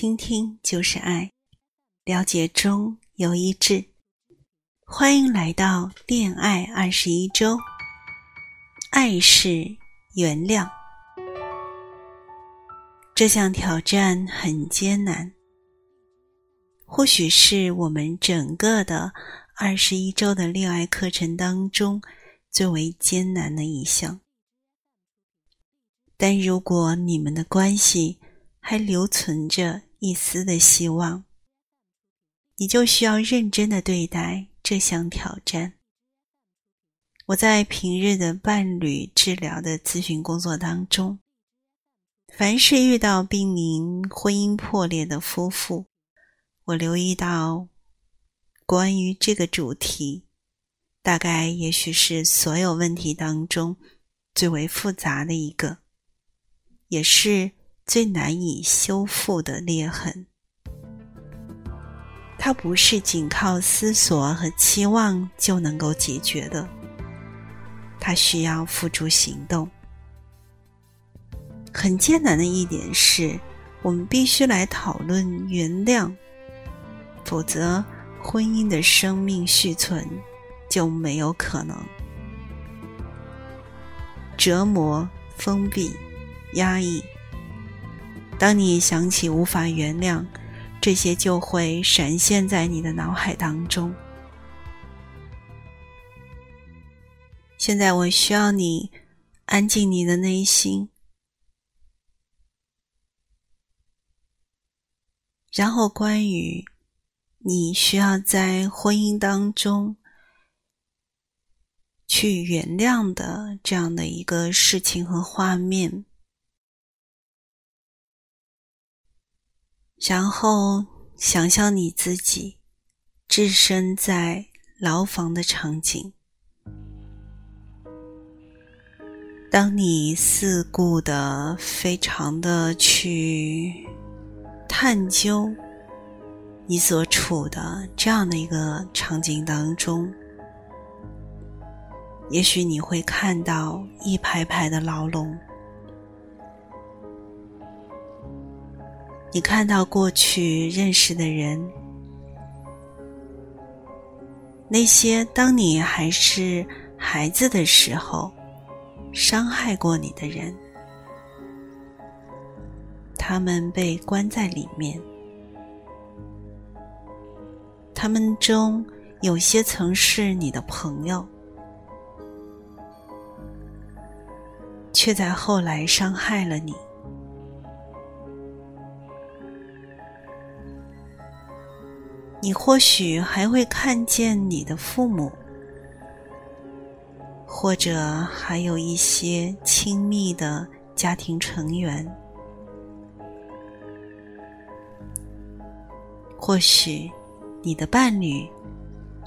倾听就是爱，了解中有一致。欢迎来到恋爱二十一周。爱是原谅，这项挑战很艰难，或许是我们整个的二十一周的恋爱课程当中最为艰难的一项。但如果你们的关系还留存着一丝的希望，你就需要认真的对待这项挑战。我在平日的伴侣治疗的咨询工作当中，凡是遇到濒临婚姻破裂的夫妇，我留意到，关于这个主题，大概也许是所有问题当中最为复杂的一个，也是最难以修复的裂痕。它不是仅靠思索和期望就能够解决的。它需要付诸行动。很艰难的一点是，我们必须来讨论原谅，否则婚姻的生命续存就没有可能。折磨、封闭、压抑。当你想起无法原谅，这些就会闪现在你的脑海当中。现在我需要你安静你的内心，然后关于你需要在婚姻当中去原谅的这样的一个事情和画面，然后想象你自己置身在牢房的场景。当你四顾的、非常的去探究你所处的这样的一个场景当中，也许你会看到一排排的牢笼，你看到过去认识的人，那些当你还是孩子的时候。伤害过你的人，他们被关在里面。他们中有些曾是你的朋友，却在后来伤害了你。你或许还会看见你的父母。或者还有一些亲密的家庭成员，或许你的伴侣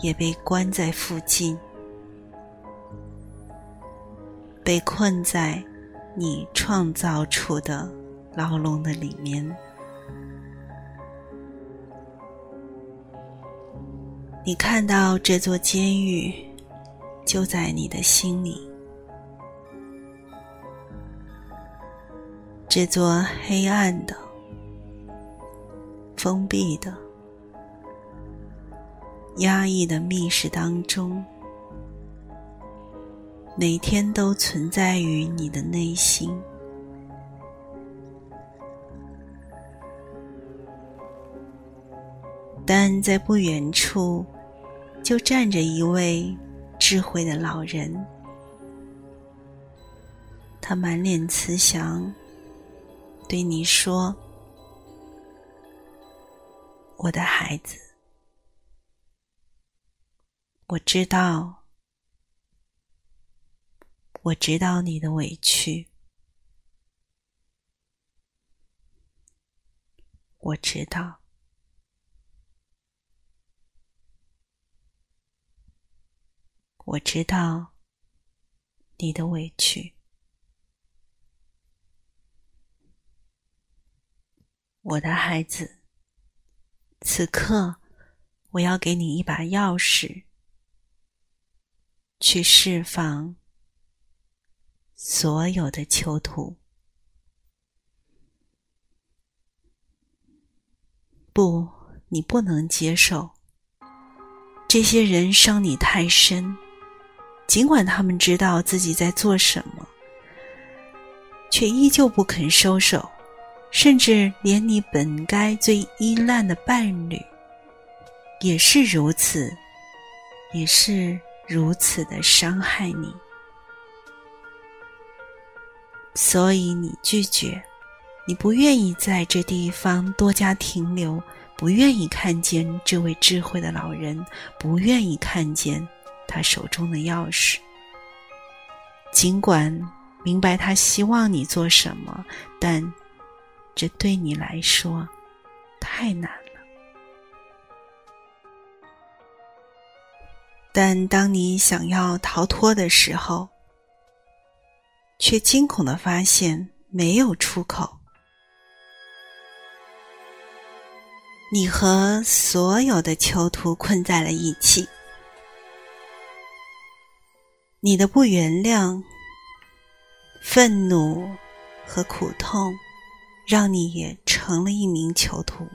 也被关在附近，被困在你创造出的牢笼的里面。你看到这座监狱。就在你的心里，这座黑暗的、封闭的、压抑的密室当中，每天都存在于你的内心。在不远处，就站着一位。智慧的老人，他满脸慈祥，对你说：“我的孩子，我知道，我知道你的委屈，我知道。”我知道你的委屈，我的孩子。此刻，我要给你一把钥匙，去释放所有的囚徒。不，你不能接受。这些人伤你太深，尽管他们知道自己在做什么，却依旧不肯收手，甚至连你本该最依赖的伴侣，也是如此，也是如此的伤害你。所以你拒绝，你不愿意在这地方多加停留，不愿意看见这位智慧的老人，不愿意看见他手中的钥匙。尽管明白他希望你做什么，但这对你来说太难了。但当你想要逃脱的时候，却惊恐的发现没有出口。你和所有的囚徒困在了一起，你的不原谅、愤怒和苦痛，让你也成了一名囚徒。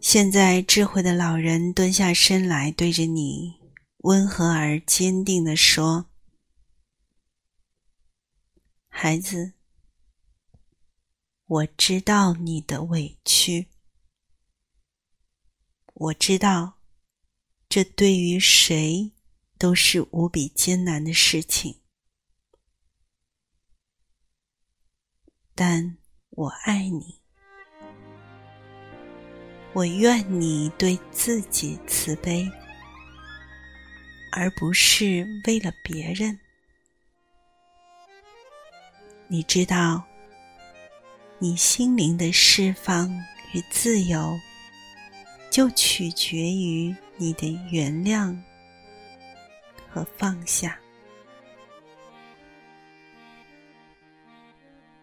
现在，智慧的老人蹲下身来，对着你。温和而坚定地说：“孩子，我知道你的委屈，我知道这对于谁都是无比艰难的事情，但我爱你，我愿你对自己慈悲。”而不是为了别人。你知道，你心灵的释放与自由，就取决于你的原谅和放下。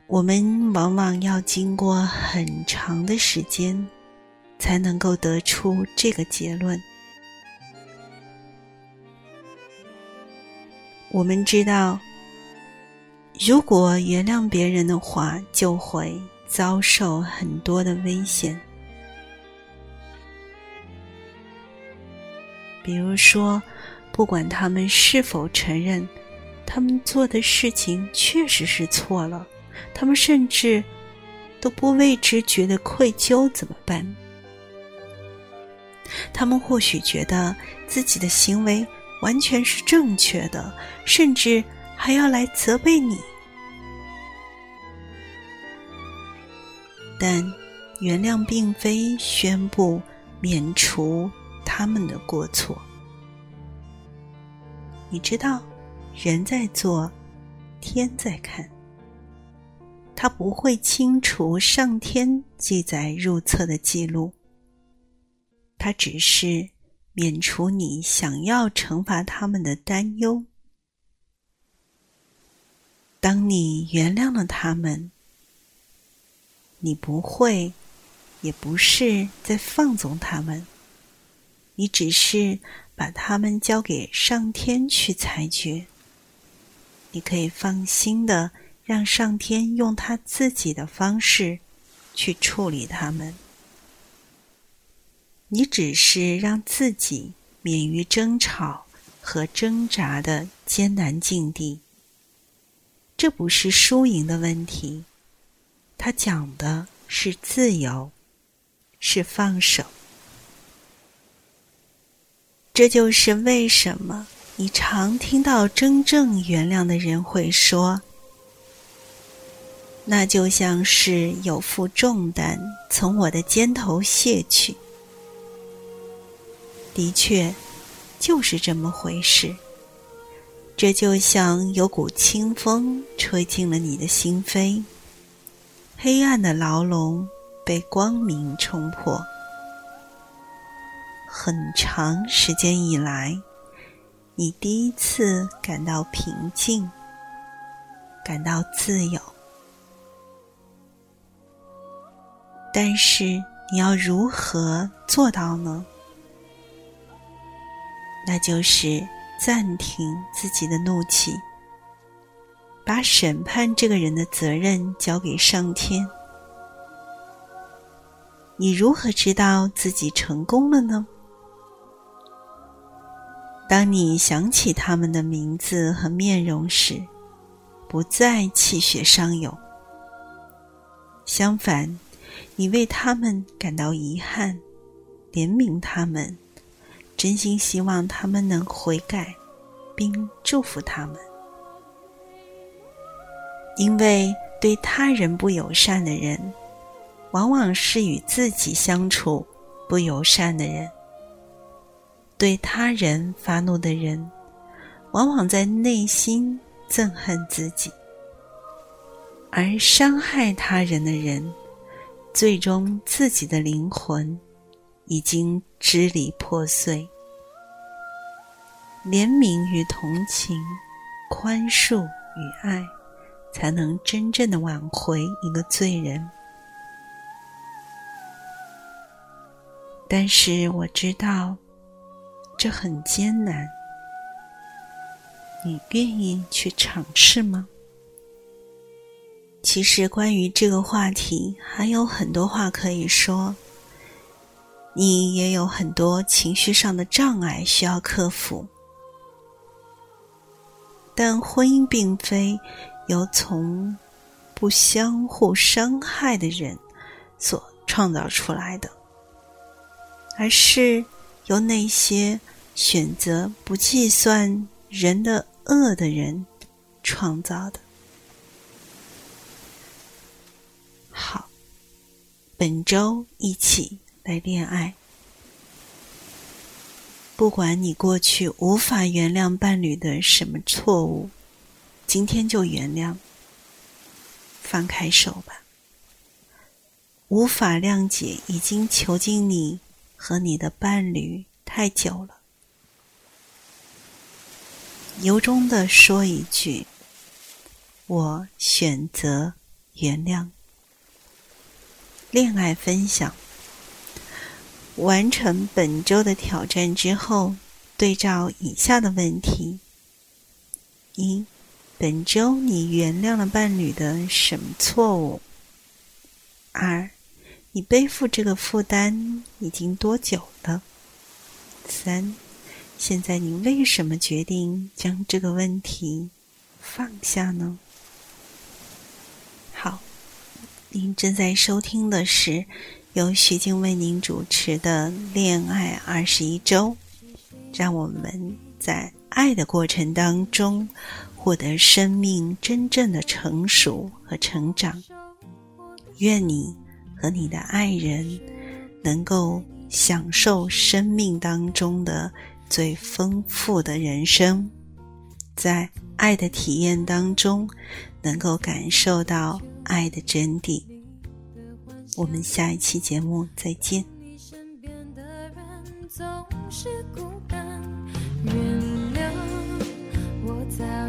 我们往往要经过很长的时间，才能够得出这个结论。我们知道，如果原谅别人的话，就会遭受很多的危险。比如说，不管他们是否承认他们做的事情确实是错了，他们甚至都不为之觉得愧疚，怎么办？他们或许觉得自己的行为。完全是正确的，甚至还要来责备你。但原谅并非宣布免除他们的过错。你知道，人在做，天在看。他不会清除上天记载入册的记录，他只是。免除你想要惩罚他们的担忧。当你原谅了他们，你不会，也不是在放纵他们，你只是把他们交给上天去裁决。你可以放心的让上天用他自己的方式去处理他们。你只是让自己免于争吵和挣扎的艰难境地。这不是输赢的问题，它讲的是自由，是放手。这就是为什么你常听到真正原谅的人会说：“那就像是有负重担从我的肩头卸去。”的确，就是这么回事。这就像有股清风吹进了你的心扉，黑暗的牢笼被光明冲破。很长时间以来，你第一次感到平静，感到自由。但是，你要如何做到呢？那就是暂停自己的怒气，把审判这个人的责任交给上天。你如何知道自己成功了呢？当你想起他们的名字和面容时，不再气血上涌。相反，你为他们感到遗憾，怜悯他们，真心希望他们能悔改，并祝福他们。因为对他人不友善的人，往往是与自己相处不友善的人。对他人发怒的人，往往在内心憎恨自己；而伤害他人的人，最终自己的灵魂已经支离破碎。怜悯与同情，宽恕与爱，才能真正的挽回一个罪人。但是我知道。这很艰难，你愿意去尝试吗？其实关于这个话题还有很多话可以说。你也有很多情绪上的障碍需要克服，但婚姻并非由从不相互伤害的人所创造出来的，而是。由那些选择不计算人的恶的人创造的。好，本周一起来恋爱。不管你过去无法原谅伴侣的什么错误，今天就原谅，放开手吧。无法谅解已经囚禁你。和你的伴侣太久了，由衷的说一句：“我选择原谅。”恋爱分享完成本周的挑战之后，对照以下的问题：一、本周你原谅了伴侣的什么错误？二、你背负这个负担已经多久了？三，现在你为什么决定将这个问题放下呢？好，您正在收听的是由徐静为您主持的《恋爱二十一周》，让我们在爱的过程当中获得生命真正的成熟和成长。愿你。和你的爱人能够享受生命当中的最丰富的人生，在爱的体验当中，能够感受到爱的真谛。我们下一期节目再见。原谅我在